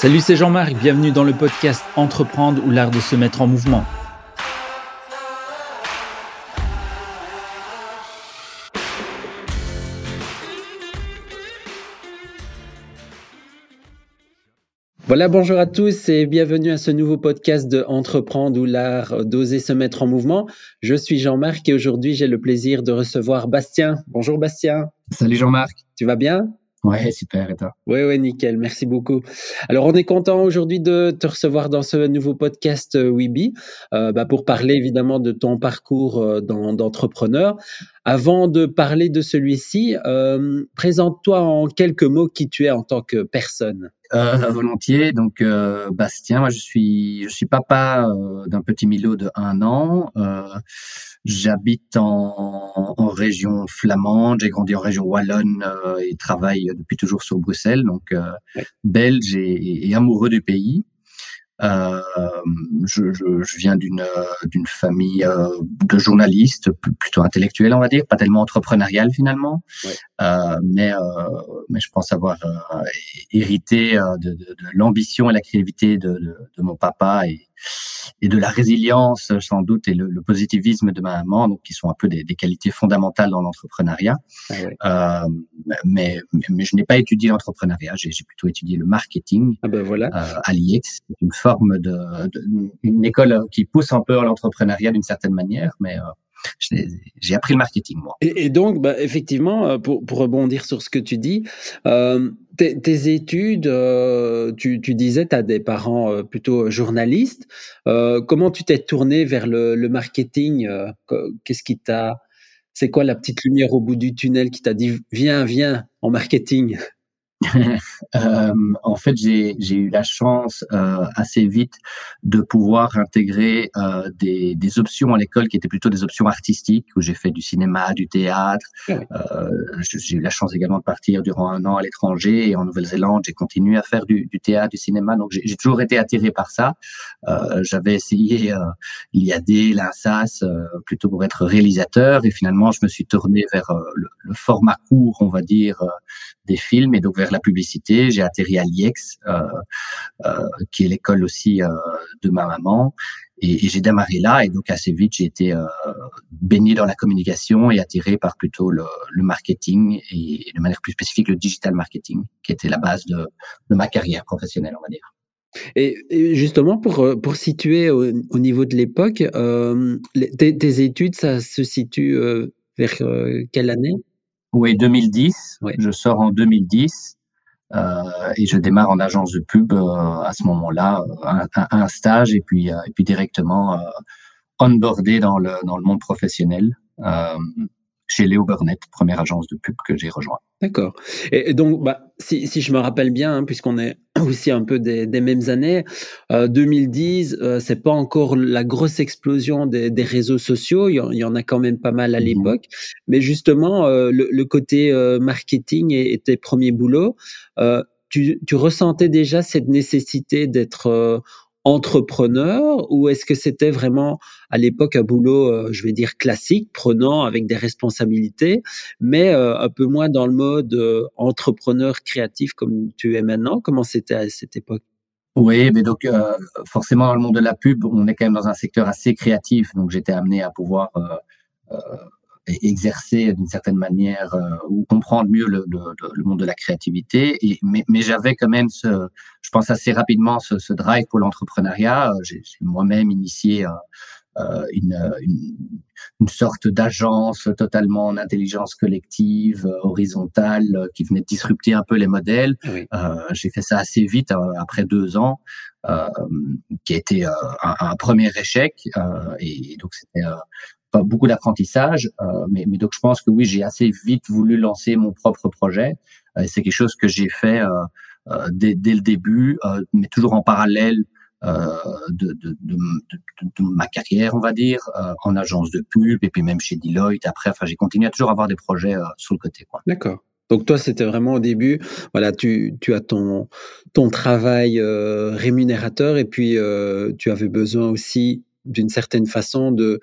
Salut, c'est Jean-Marc, bienvenue dans le podcast Entreprendre ou l'art de se mettre en mouvement. Voilà, bonjour à tous et bienvenue à ce nouveau podcast de Entreprendre ou l'art d'oser se mettre en mouvement. Je suis Jean-Marc et aujourd'hui j'ai le plaisir de recevoir Bastien. Bonjour Bastien. Salut Jean-Marc. Tu vas bien? Ouais, super, et toi? Oui, oui, nickel, merci beaucoup. Alors, on est content aujourd'hui de te recevoir dans ce nouveau podcast euh, Weeby euh, bah, pour parler évidemment de ton parcours euh, d'entrepreneur. Avant de parler de celui-ci, euh, présente-toi en quelques mots qui tu es en tant que personne. Euh, volontiers. Donc, euh, Bastien, moi, je suis, je suis papa euh, d'un petit Milo de un an. Euh, J'habite en, en, région flamande. J'ai grandi en région wallonne et travaille depuis toujours sur Bruxelles. Donc, belge et, et, amoureux du pays. Euh, je, je, je, viens d'une d'une famille euh, de journalistes plutôt intellectuels, on va dire, pas tellement entrepreneurial finalement, ouais. euh, mais euh, mais je pense avoir euh, hérité de, de, de l'ambition et la créativité de, de, de, mon papa et et de la résilience sans doute et le, le, positivisme de ma maman, donc qui sont un peu des, des qualités fondamentales dans l'entrepreneuriat. Ah ouais. euh, mais, mais, je n'ai pas étudié l'entrepreneuriat, j'ai plutôt étudié le marketing ah ben voilà. euh, à l'IEX, une forme de, de, une école qui pousse un peu à l'entrepreneuriat d'une certaine manière, mais euh, j'ai appris le marketing, moi. Et, donc, bah, effectivement, pour, pour, rebondir sur ce que tu dis, euh, tes, études, euh, tu, disais, tu as des parents euh, plutôt journalistes. Euh, comment tu t'es tourné vers le, le marketing euh, Qu'est-ce qui t'a. C'est quoi la petite lumière au bout du tunnel qui t'a dit viens, viens en marketing? euh, en fait, j'ai eu la chance euh, assez vite de pouvoir intégrer euh, des, des, options à l'école qui étaient plutôt des options artistiques, où j'ai fait du cinéma, du théâtre. Oui. Euh, j'ai eu la chance également de partir durant un an à l'étranger et en Nouvelle-Zélande, j'ai continué à faire du, du, théâtre, du cinéma. Donc, j'ai toujours été attiré par ça. Euh, j'avais essayé l'IAD, l'INSAS, plutôt pour être réalisateur, et finalement, je me suis tourné vers le, le, format court, on va dire, des films, et donc vers la publicité. J'ai atterri à l'IEX, euh, euh, qui est l'école aussi euh, de ma maman. Et, et j'ai démarré là, et donc assez vite, j'ai été euh, baigné dans la communication et attiré par plutôt le, le marketing et, et, de manière plus spécifique le digital marketing, qui était la base de, de ma carrière professionnelle, on va dire. Et, et, justement, pour, pour situer au, au niveau de l'époque, euh, tes, tes, études, ça se situe euh, vers quelle année? Oui, 2010. Ouais. Je sors en 2010. Euh, et je démarre en agence de pub euh, à ce moment-là, un, un, un, stage et puis, euh, et puis directement onboardé dans le, dans le monde professionnel chez Léo Burnett, première agence de pub que j'ai rejoint. D'accord. Et, donc, bah, si, si, je me rappelle bien, hein, puisqu'on est aussi un peu des, des mêmes années, euh, 2010, euh, c'est pas encore la grosse explosion des, des réseaux sociaux. Il y, en, il y, en, a quand même pas mal à mmh l'époque. Mmh. Mais justement, euh, le, le, côté euh, marketing et, et, tes premiers boulots, euh, tu, tu, ressentais déjà cette nécessité d'être euh, entrepreneur ou est-ce que c'était vraiment à l'époque un boulot, euh, je vais dire classique, prenant avec des responsabilités, mais euh, un peu moins dans le mode euh, entrepreneur créatif comme tu es maintenant? Comment c'était à cette époque? Oui, mais donc euh, forcément dans le monde de la pub, on est quand même dans un secteur assez créatif, donc j'étais amené à pouvoir euh, exercer d'une certaine manière euh, ou comprendre mieux le, monde de la créativité. Mais, j'avais quand même, ce, je pense assez rapidement, ce, drive pour l'entrepreneuriat. J'ai moi-même initié euh, une, une, une, sorte d'agence totalement en intelligence collective, euh, horizontale, euh, qui venait disrupter un peu les modèles. Oui. J'ai fait ça assez vite, après deux ans, qui a été un, un, premier échec. et donc c'était pas beaucoup d'apprentissage, euh, mais, mais, donc je pense que oui, j'ai assez vite voulu lancer mon propre projet. Euh, c'est quelque chose que j'ai fait euh, euh dès, dès, le début, euh, mais toujours en parallèle de, de, ma carrière, on va dire, en agence de pub et puis même chez Deloitte. Après, enfin, j'ai continué à toujours avoir des projets sur le côté. D'accord. Donc toi, c'était vraiment au début, voilà, tu, tu as ton, ton travail euh, rémunérateur et puis euh, tu avais besoin aussi d'une certaine façon de,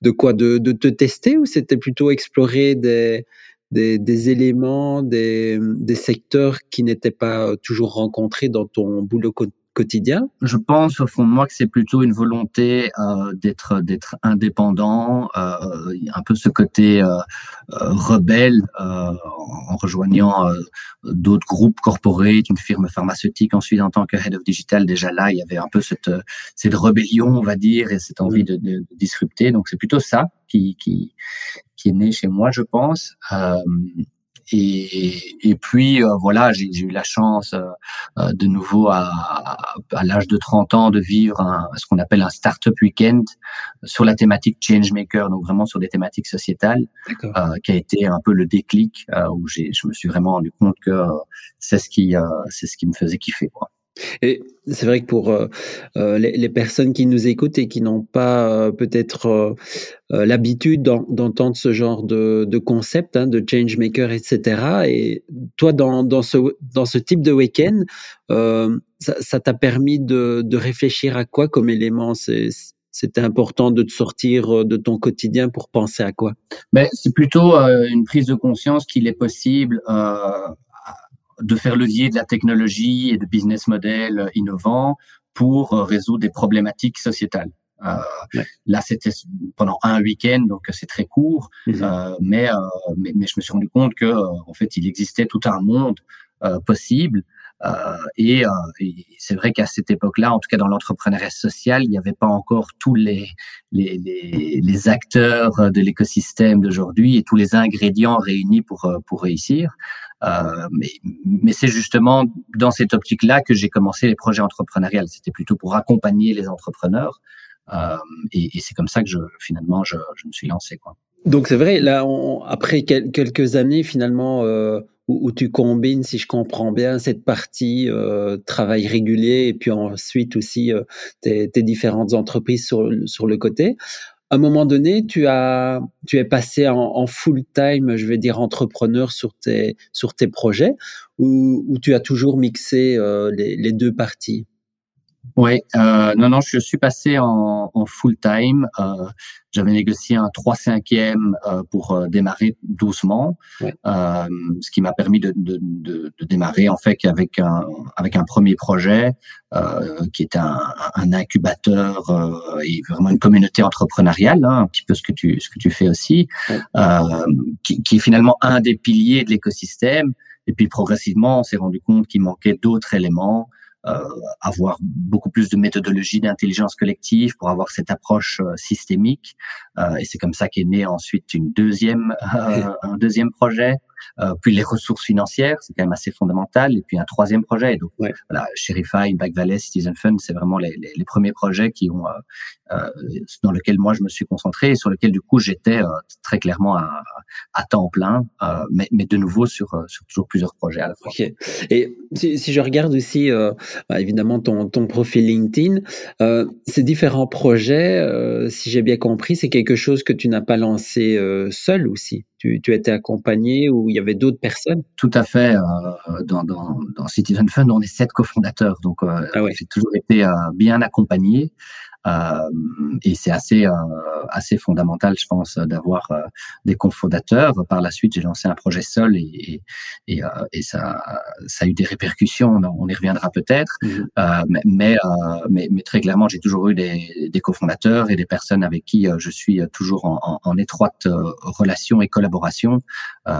de quoi? De, de, te tester ou c'était plutôt explorer des, des, des éléments, des, des secteurs qui n'étaient pas toujours rencontrés dans ton boulot quotidien Je pense au fond de moi que c'est plutôt une volonté euh, d'être d'être indépendant, euh, un peu ce côté euh, rebelle en rejoignant d'autres groupes corporate, une firme pharmaceutique ensuite en tant que head of digital. Déjà là il y avait un peu cette cette rébellion on va dire et cette envie de, de, de disrupter. Donc c'est plutôt ça qui qui qui est né chez moi je pense. Et, et puis euh, voilà, j'ai eu la chance euh, euh, de nouveau à, à, l'âge de 30 ans de vivre un, ce qu'on appelle un startup weekend sur la thématique changemaker, donc vraiment sur des thématiques sociétales, qui a été un peu le déclic où je me suis vraiment rendu compte que c'est ce qui c'est ce qui me faisait kiffer. Quoi. Et c'est vrai que pour euh, euh, les, personnes qui nous écoutent et qui n'ont pas euh, peut-être l'habitude d'entendre ce genre de, concept, hein, de changemaker, etc. Et toi, dans, ce, type de week-end, ça t'a permis de, de, réfléchir à quoi comme élément? C'était important de te sortir de ton quotidien pour penser à quoi? Ben, C'est plutôt une prise de conscience qu'il est possible de faire levier de la technologie et de business model innovants pour euh, résoudre des problématiques sociétales. Euh, Là, c'était pendant un week-end, donc c'est très court, mhm. euh, mais, euh, mais, mais je me suis rendu compte que euh, en fait, il existait tout un monde possible. Et, et c'est vrai qu'à cette époque-là, en tout cas dans l'entrepreneuriat social, il n'y avait pas encore tous les les, les, les acteurs de l'écosystème d'aujourd'hui et tous les ingrédients réunis pour pour réussir. Euh, mais, mais c'est justement dans cette optique-là que j'ai commencé les projets entrepreneuriales. C'était plutôt pour accompagner les entrepreneurs. Euh, et, et c'est comme ça que je, finalement je, je me suis lancé. Quoi. Donc c'est vrai, là, on, après quelques années finalement euh, où, tu combines, si je comprends bien, cette partie euh, travail régulier et puis ensuite aussi euh, tes, tes, différentes entreprises sur, sur le côté. À un moment donné, tu as, tu es passé en, en full time, je vais dire entrepreneur sur tes, sur tes projets, ou tu as toujours mixé euh, les, les, deux parties? Oui, euh, non, non, je suis passé en, en full time. Euh, J'avais négocié un 3 5 e euh, pour euh, démarrer doucement, ouais. euh, ce qui m'a permis de, de, de, de, démarrer en fait avec un avec un premier projet euh, qui est un, un incubateur euh, et vraiment une communauté entrepreneuriale, hein, un petit peu ce que tu ce que tu fais aussi, ouais. qui, qui est finalement un des piliers de l'écosystème. Et puis progressivement, on s'est rendu compte qu'il manquait d'autres éléments avoir beaucoup plus de méthodologie d'intelligence collective pour avoir cette approche euh, systémique. Euh, et c'est comme ça qu'est né ensuite une deuxième, un deuxième projet euh, puis les ressources financières, c'est quand même assez fondamental, et puis un troisième projet. Donc ouais. voilà, Sherify, Back Valley, Citizen Fund, c'est vraiment les, les, les, premiers projets qui ont euh, euh, dans lesquels moi je me suis concentré et sur lesquels du coup j'étais euh, très clairement à, à temps plein, euh, mais, mais, de nouveau sur, sur toujours plusieurs projets à la fois. Okay. Et si, si, je regarde aussi bah, évidemment ton, ton profil LinkedIn, ces différents projets, si j'ai bien compris, c'est quelque chose que tu n'as pas lancé seul aussi tu, tu étais accompagné ou il y avait d'autres personnes? Tout à fait. Euh, dans, dans, dans, Citizen Fund, on est sept cofondateurs, donc euh, ah ouais. j'ai toujours été euh, bien accompagné. Euh, et c'est assez euh, assez fondamental, je pense, d'avoir euh, des cofondateurs. Par la suite, j'ai lancé un projet seul et et, et ça ça a eu des répercussions. On, y reviendra peut-être, mmh. mais mais, mais, mais très clairement, j'ai toujours eu des, des cofondateurs et des personnes avec qui je suis toujours en, en, en étroite relation et collaboration,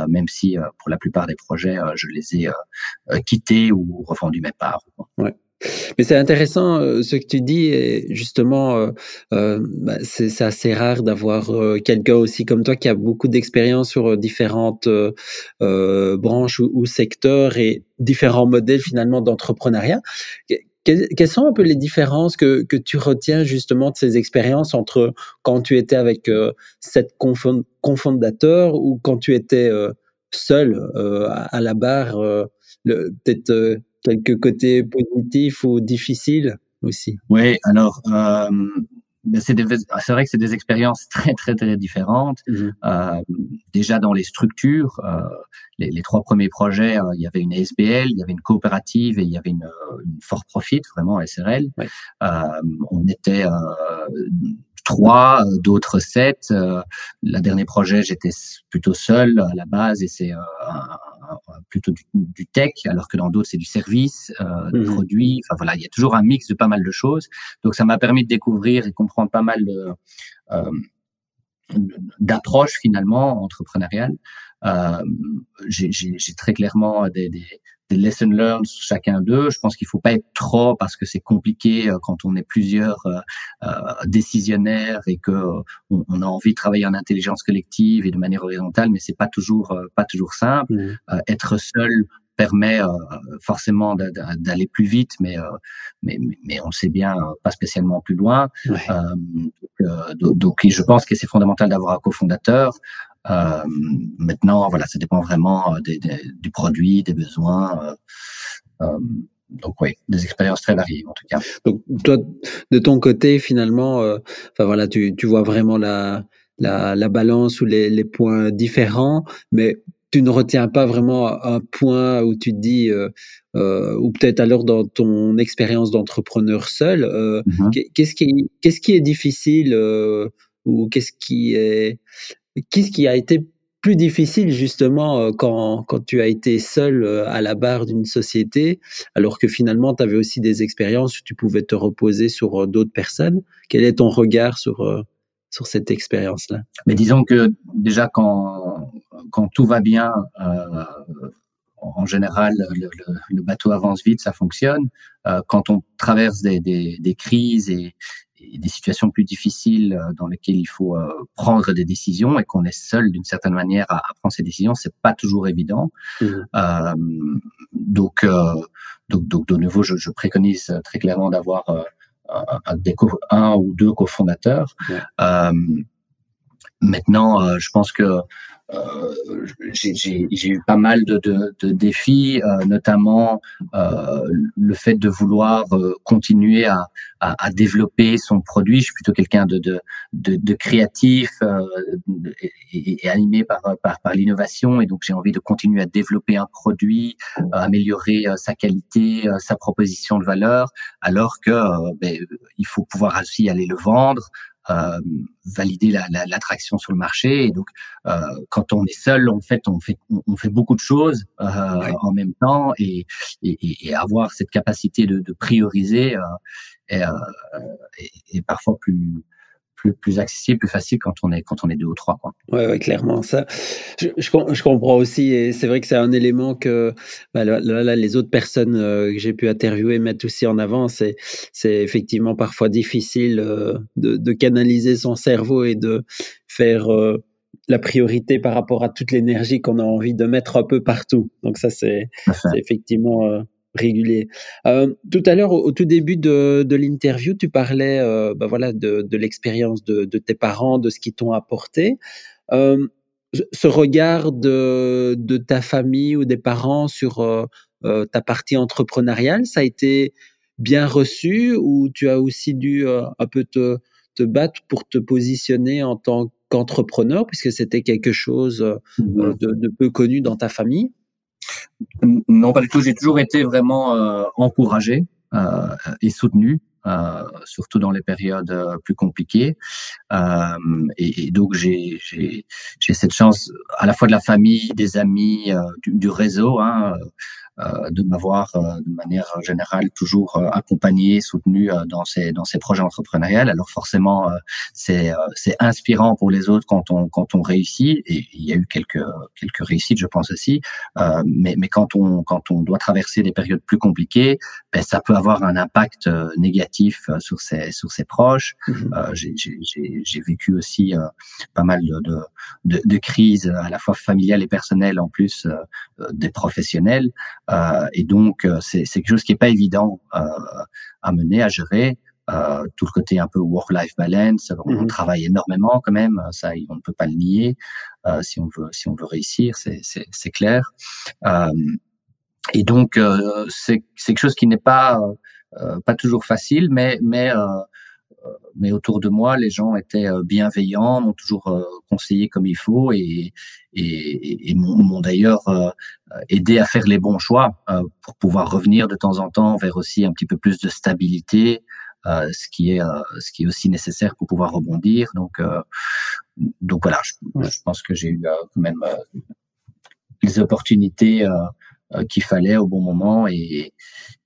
même si pour la plupart des projets, je les ai quittés ou revendu mes parts. Ouais. Mais c'est intéressant euh, ce que tu dis, et justement, euh, euh, bah, c'est assez rare d'avoir quelqu'un aussi comme toi qui a beaucoup d'expérience sur différentes branches ou, secteurs et différents modèles finalement d'entrepreneuriat. Quelles, sont un peu les différences que, que tu retiens justement de ces expériences entre quand tu étais avec sept cofondateurs ou quand tu étais seul à, à, la barre, peut-être quelques côtés positifs ou difficiles aussi. Oui, alors euh, c'est vrai que c'est des expériences très très très différentes. Mmh. Euh, déjà dans les structures, euh, les, les, trois premiers projets, euh, il y avait une SBL, il y avait une coopérative et il y avait une, une for profit vraiment SRL. Ouais. On était trois, d'autres sept. la dernier projet, j'étais plutôt seul à la base et c'est plutôt du, tech, alors que dans d'autres, c'est du service, euh, du mmh produit. Enfin voilà, il y a toujours un mix de pas mal de choses. Donc ça m'a permis de découvrir et comprendre pas mal de, euh, d'approches finalement entrepreneuriales. Euh, j'ai très clairement des, des, des lessons learned chacun d'eux. Je pense qu'il faut pas être trop parce que c'est compliqué euh, quand on est plusieurs euh, euh, décisionnaires et que on, a envie de travailler en intelligence collective et de manière horizontale, mais c'est pas toujours pas toujours simple. Mmh. être seul permet forcément d'aller plus vite, mais, mais, mais on le sait bien, pas spécialement plus loin. donc, donc, je pense que c'est fondamental d'avoir un cofondateur. Euh, maintenant, voilà, ça dépend vraiment euh, du produit, des besoins. Euh, donc oui, des expériences très variées en tout cas. Donc toi, de ton côté, finalement, enfin voilà, tu, tu, vois vraiment la, la, la balance ou les, les, points différents, mais tu ne retiens pas vraiment un point où tu te dis, euh, ou peut-être alors dans ton expérience d'entrepreneur seul, euh, mmh qu'est-ce qui, qu'est-ce qui est difficile ou qu'est-ce qui est Qu'est-ce qui a été plus difficile justement euh, quand, quand tu as été seul euh, à la barre d'une société, alors que finalement tu avais aussi des expériences où tu pouvais te reposer sur euh, d'autres personnes? Quel est ton regard sur, sur cette expérience-là? Mais disons que déjà quand, quand tout va bien, en général, le, bateau avance vite, ça fonctionne. quand on traverse des, des, des crises et, des situations plus difficiles euh, dans lesquelles il faut euh, prendre des décisions et qu'on est seul d'une certaine manière à, prendre ces décisions, c'est pas toujours évident. Mmh. Euh, donc, donc, donc, de nouveau, je, je préconise très clairement d'avoir un, un, ou deux cofondateurs. Maintenant, je pense que euh, j'ai eu pas mal de, de, de défis, euh, notamment euh, le fait de vouloir continuer à, à, à, développer son produit. Je suis plutôt quelqu'un de, de, de, créatif et, et, animé par, par, par l'innovation, et donc j'ai envie de continuer à développer un produit, améliorer sa qualité, sa proposition de valeur, alors que ben, il faut pouvoir aussi aller le vendre, euh, valider l'attraction la, sur le marché. Et donc, euh, quand on est seul, en fait, on fait, on, fait beaucoup de choses euh, en même temps et, et, et, avoir cette capacité de, de prioriser est, est, parfois plus plus, plus accessible, plus facile quand on est quand on est deux ou trois. Quoi. Ouais, ouais, clairement. Ça, je, je, comprends aussi, et c'est vrai que c'est un élément que bah, là, là, les autres personnes euh, que j'ai pu interviewer mettent aussi en avant. C'est c'est effectivement parfois difficile euh, de, de, canaliser son cerveau et de faire euh, la priorité par rapport à toute l'énergie qu'on a envie de mettre un peu partout. Donc ça, c'est effectivement régulier. Euh, tout à l'heure, au, tout début de, de l'interview, tu parlais euh, bah voilà, de, de l'expérience de, de, tes parents, de ce qu'ils t'ont apporté. Euh, ce regard de, de, ta famille ou des parents sur euh, euh, ta partie entrepreneuriale, ça a été bien reçu ou tu as aussi dû euh, un peu te, te battre pour te positionner en tant qu'entrepreneur, puisque c'était quelque chose mmh de, de peu connu dans ta famille? Non, pas du tout. J'ai toujours été vraiment euh, encouragé euh, et soutenu. Euh, surtout dans les périodes euh, plus compliquées. Euh, et, donc j'ai cette chance à la fois de la famille, des amis, euh, du, du, réseau, hein, de m'avoir euh, de manière générale toujours euh, accompagné, soutenu dans ces dans ces projets entrepreneuriels. Alors forcément, c'est c'est inspirant pour les autres quand on quand on réussit et il y a eu quelques quelques réussites, je pense aussi. mais mais quand on quand on doit traverser des périodes plus compliquées, ben, ça peut avoir un impact négatif sur ses sur ses proches. Mmh j'ai vécu aussi pas mal de, de, de, crises à la fois familiales et personnelles en plus des professionnels. Euh, et donc, euh, c'est quelque chose qui est pas évident euh, à mener, à gérer. Euh, tout le côté un peu work-life balance. On mmh travaille énormément quand même, ça on ne peut pas le nier. Euh, si on veut, si on veut réussir, c'est clair. Euh, et donc c'est quelque chose qui n'est pas pas toujours facile, mais mais mais autour de moi, les gens étaient bienveillants, m'ont toujours conseillé comme il faut et, et, et m'ont d'ailleurs aidé à faire les bons choix pour pouvoir revenir de temps en temps vers aussi un petit peu plus de stabilité, ce qui est ce qui est aussi nécessaire pour pouvoir rebondir. Donc donc voilà, je, pense que j'ai eu quand même les opportunités qu'il fallait au bon moment et,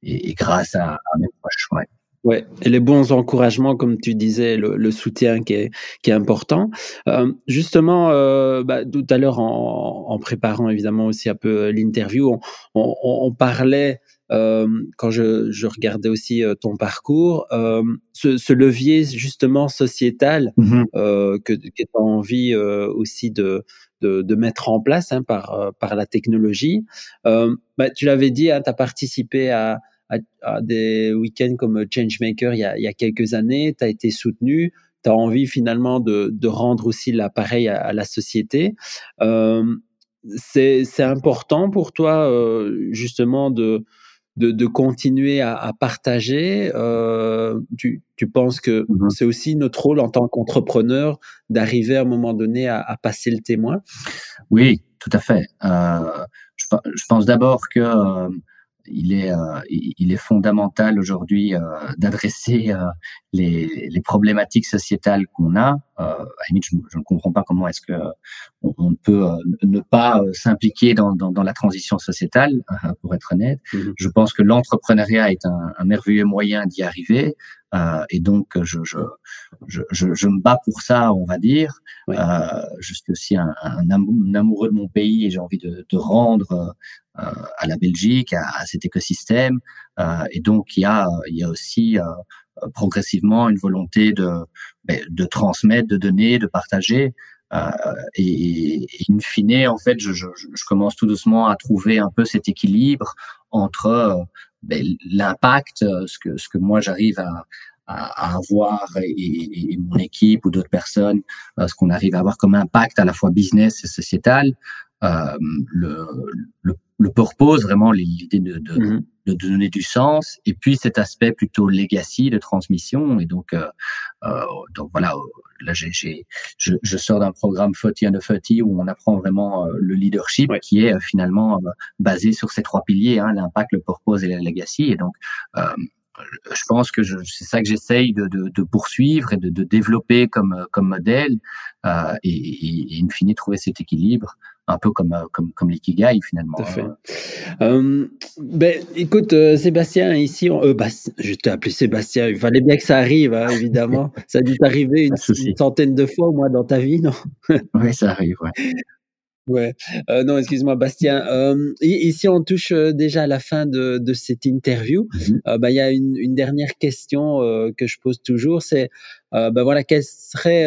et, grâce à, à, mes proches. Ouais. Ouais, et les bons encouragements, comme tu disais, le, soutien qui est, qui est important. Euh, justement, euh, bah, tout à l'heure, en, en, préparant évidemment aussi un peu l'interview, on, on, on, parlait, euh, quand je, je, regardais aussi euh, ton parcours, euh, ce, ce, levier justement sociétal euh, que, que tu as envie aussi de, de, de, mettre en place hein, par, par la technologie. Bah, tu l'avais dit, hein, tu as participé à à, des week-ends comme Changemaker il y a, il y a quelques années, tu as été soutenu, tu as envie finalement de, de rendre aussi l'appareil à, la société. Euh, c'est important pour toi euh, justement de, de, de, continuer à, à partager euh, tu, tu, penses que mm-hmm. c'est aussi notre rôle en tant qu'entrepreneur d'arriver à un moment donné à, à, passer le témoin? Oui, tout à fait. Je, je, pense d'abord que il est, euh, il est fondamental aujourd'hui euh, d'adresser euh, les, les, problématiques sociétales qu'on a. à limite, je, je, ne comprends pas comment est-ce que on, peut ne pas s'impliquer dans, dans, dans, la transition sociétale, pour être honnête. Mmh je pense que l'entrepreneuriat est un, un, merveilleux moyen d'y arriver. Euh, et donc, je, je, je, je, me bats pour ça, on va dire. Euh, je suis aussi un, un, amoureux de mon pays et j'ai envie de, de rendre euh, à la Belgique, à, cet écosystème. Et donc, il y a, il y a aussi progressivement une volonté de, ben, de transmettre, de donner, de partager. Euh, et, et, in fine, en fait, je, je, je, commence tout doucement à trouver un peu cet équilibre entre ben, l'impact, ce que, ce que moi j'arrive à, à, avoir et, et, mon équipe ou d'autres personnes, ce qu'on arrive à avoir comme impact à la fois business et sociétal, euh, le, le, le purpose, vraiment l'idée de, de, mm-hmm. de, donner du sens, et puis cet aspect plutôt legacy de transmission. Et donc, euh, euh, donc voilà, là j'ai, je, je sors d'un programme 40 under 30 où on apprend vraiment euh, le leadership qui est euh, finalement basé sur ces trois piliers, hein, l'impact, le purpose et la legacy. Et donc, je pense que c'est ça que j'essaye de, de, de, poursuivre et de, de, développer comme, comme modèle euh, et, et, et, in fine trouver cet équilibre un peu comme, euh, comme, comme l'ikigai finalement. Tout à fait. Euh, ben, écoute, euh, Sébastien, ici, on, euh, bah, je t'ai appelé Sébastien, il fallait bien que ça arrive, hein, évidemment. ça a dû t'arriver une, une, centaine de fois au moins dans ta vie, non? Oui, ça arrive, ouais. Ouais, euh, non, excuse-moi, Bastien. Euh, ici, on touche déjà à la fin de, de cette interview. Mm-hmm. euh, bah, il y a une, une dernière question que je pose toujours, c'est, bah, voilà, quelle serait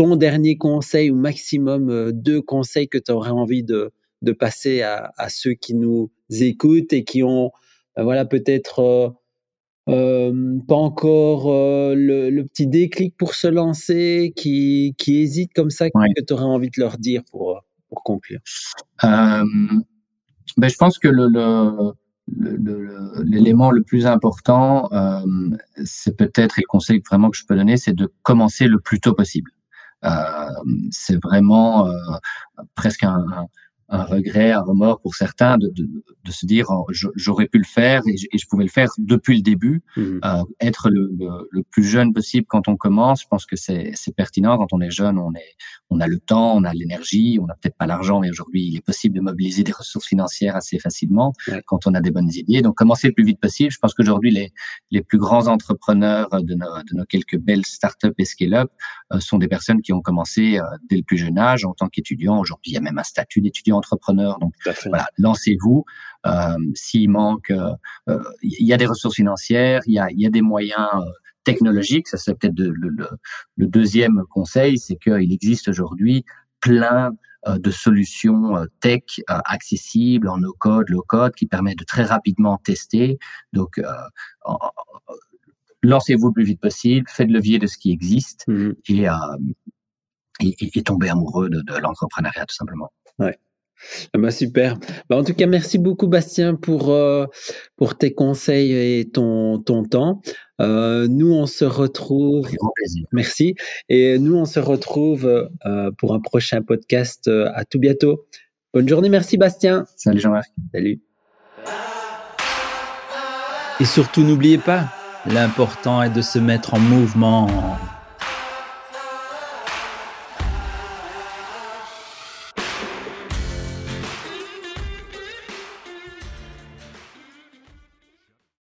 ton dernier conseil ou maximum euh, deux conseils que tu aurais envie de, de passer à, à, ceux qui nous écoutent et qui ont ben voilà peut-être euh, euh, pas encore euh, le, le, petit déclic pour se lancer, qui, qui hésitent comme ça, ouais. que tu aurais envie de leur dire pour, pour conclure? Ben, Je pense que le, l'élément le, le, plus important, euh, c'est peut-être, et le conseil vraiment que je peux donner, c'est de commencer le plus tôt possible. Euh, c'est vraiment euh, presque un, un regret, un remords pour certains de, de, de se dire oh, j'aurais pu le faire et je, et je, pouvais le faire depuis le début. Mmh. Euh, être le, le, le, plus jeune possible quand on commence, je pense que c'est pertinent. Quand on est jeune, on, est, on a le temps, on a l'énergie, on n'a peut-être pas l'argent, mais aujourd'hui, il est possible de mobiliser des ressources financières assez facilement quand on a des bonnes idées. Donc, commencer le plus vite possible. Je pense qu'aujourd'hui, les, les plus grands entrepreneurs de nos, de nos quelques belles startups et scale-up euh, sont des personnes qui ont commencé euh, dès le plus jeune âge en tant qu'étudiants. Aujourd'hui, il y a même un statut d'étudiant entrepreneur. Donc voilà, lancez-vous. Euh, S'il manque, euh, euh, il y a des ressources financières, il y a, y a des moyens technologiques. Ça c'est peut-être le, le, le, deuxième conseil, c'est qu'il existe aujourd'hui plein de solutions tech accessibles en no code, low code, qui permettent de très rapidement tester. Donc lancez-vous le plus vite possible, faites levier de ce qui existe mmh. et, euh, et, et, tombez amoureux de, de l'entrepreneuriat tout simplement. Ouais. Ah bah super. Bah en tout cas, merci beaucoup Bastien pour, euh, pour tes conseils et ton, ton temps. Euh, nous, on se retrouve. Merci. Et nous, on se retrouve euh, pour un prochain podcast. Euh, à tout bientôt. Bonne journée. Merci Bastien. Salut Jean-Marc. Salut. Et surtout, n'oubliez pas, L'important est de se mettre en mouvement.